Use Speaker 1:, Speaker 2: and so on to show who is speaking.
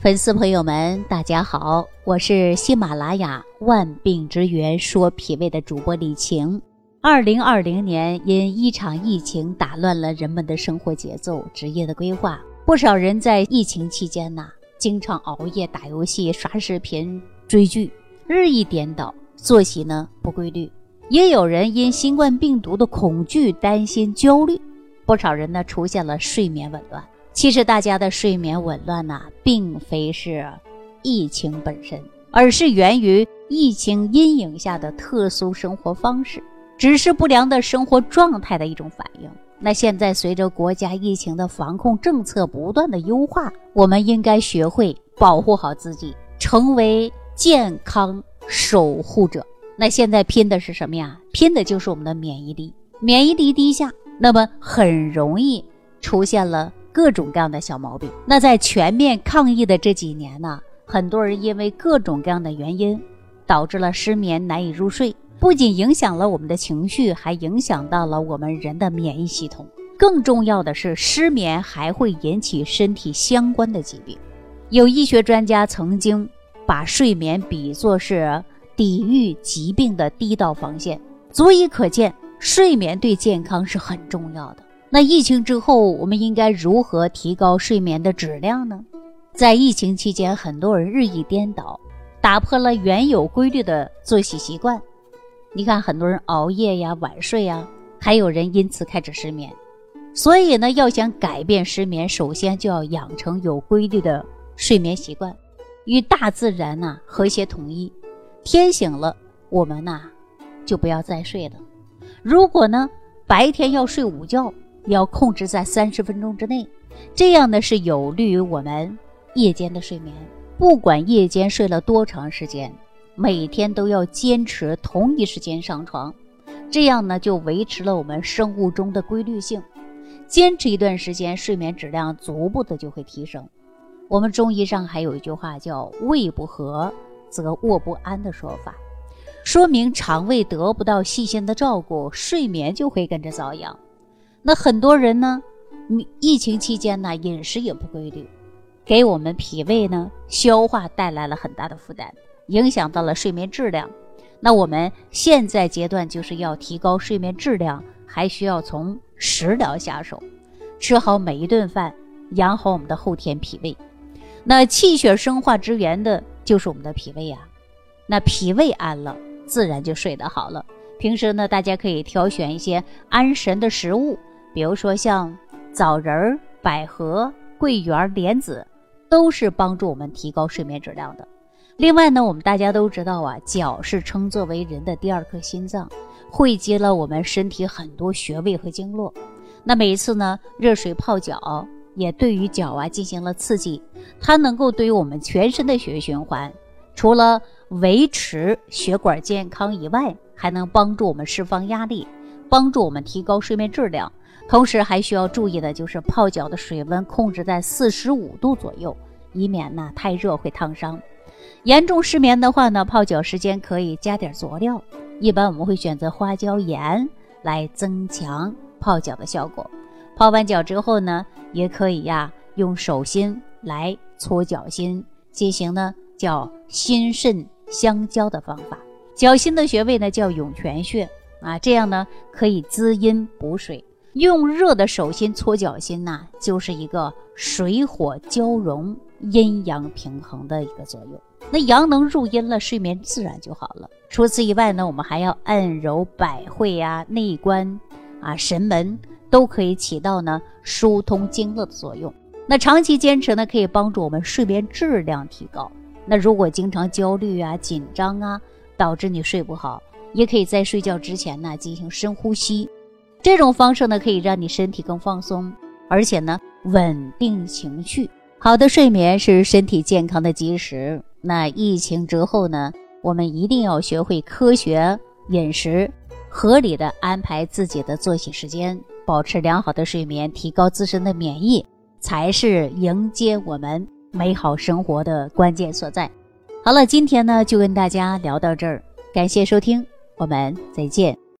Speaker 1: 粉丝朋友们，大家好，我是喜马拉雅万病之源说脾胃的主播李晴。二零二零年因一场疫情打乱了人们的生活节奏、职业的规划，不少人在疫情期间呐，经常熬夜打游戏、刷视频、追剧，日益颠倒，作息呢不规律。也有人因新冠病毒的恐惧、担心、焦虑，不少人呢出现了睡眠紊乱。其实大家的睡眠紊乱呐，并非是疫情本身，而是源于疫情阴影下的特殊生活方式，只是不良的生活状态的一种反应。那现在随着国家疫情的防控政策不断的优化，我们应该学会保护好自己，成为健康守护者。那现在拼的是什么呀？拼的就是我们的免疫力。免疫力低下，那么很容易出现了。各种各样的小毛病。那在全面抗疫的这几年呢，很多人因为各种各样的原因，导致了失眠、难以入睡，不仅影响了我们的情绪，还影响到了我们人的免疫系统。更重要的是，失眠还会引起身体相关的疾病。有医学专家曾经把睡眠比作是抵御疾病的第一道防线，足以可见睡眠对健康是很重要的。那疫情之后，我们应该如何提高睡眠的质量呢？在疫情期间，很多人日益颠倒，打破了原有规律的作息习惯。你看，很多人熬夜呀、晚睡呀，还有人因此开始失眠。所以呢，要想改变失眠，首先就要养成有规律的睡眠习惯，与大自然呐和谐统一。天醒了，我们呐就不要再睡了。如果呢白天要睡午觉。要控制在三十分钟之内，这样呢是有利于我们夜间的睡眠。不管夜间睡了多长时间，每天都要坚持同一时间上床，这样呢就维持了我们生物钟的规律性。坚持一段时间，睡眠质量逐步的就会提升。我们中医上还有一句话叫“胃不和则卧不安”的说法，说明肠胃得不到细心的照顾，睡眠就会跟着遭殃。那很多人呢，疫情期间呢，饮食也不规律，给我们脾胃呢消化带来了很大的负担，影响到了睡眠质量。那我们现在阶段就是要提高睡眠质量，还需要从食疗下手，吃好每一顿饭，养好我们的后天脾胃。那气血生化之源的就是我们的脾胃啊，那脾胃安了，自然就睡得好了。平时呢，大家可以挑选一些安神的食物。比如说像枣仁儿、百合、桂圆、莲子，都是帮助我们提高睡眠质量的。另外呢，我们大家都知道啊，脚是称作为人的第二颗心脏，汇集了我们身体很多穴位和经络。那每一次呢，热水泡脚也对于脚啊进行了刺激，它能够对于我们全身的血液循环，除了维持血管健康以外，还能帮助我们释放压力，帮助我们提高睡眠质量。同时还需要注意的就是泡脚的水温控制在四十五度左右，以免呢太热会烫伤。严重失眠的话呢，泡脚时间可以加点佐料，一般我们会选择花椒盐来增强泡脚的效果。泡完脚之后呢，也可以呀用手心来搓脚心，进行呢叫心肾相交的方法。脚心的穴位呢叫涌泉穴啊，这样呢可以滋阴补水。用热的手心搓脚心呐，就是一个水火交融、阴阳平衡的一个作用。那阳能入阴了，睡眠自然就好了。除此以外呢，我们还要按揉百会呀、内关啊、神门，都可以起到呢疏通经络的作用。那长期坚持呢，可以帮助我们睡眠质量提高。那如果经常焦虑啊、紧张啊，导致你睡不好，也可以在睡觉之前呢进行深呼吸。这种方式呢，可以让你身体更放松，而且呢，稳定情绪。好的睡眠是身体健康的基石。那疫情之后呢，我们一定要学会科学饮食，合理的安排自己的作息时间，保持良好的睡眠，提高自身的免疫，才是迎接我们美好生活的关键所在。好了，今天呢，就跟大家聊到这儿，感谢收听，我们再见。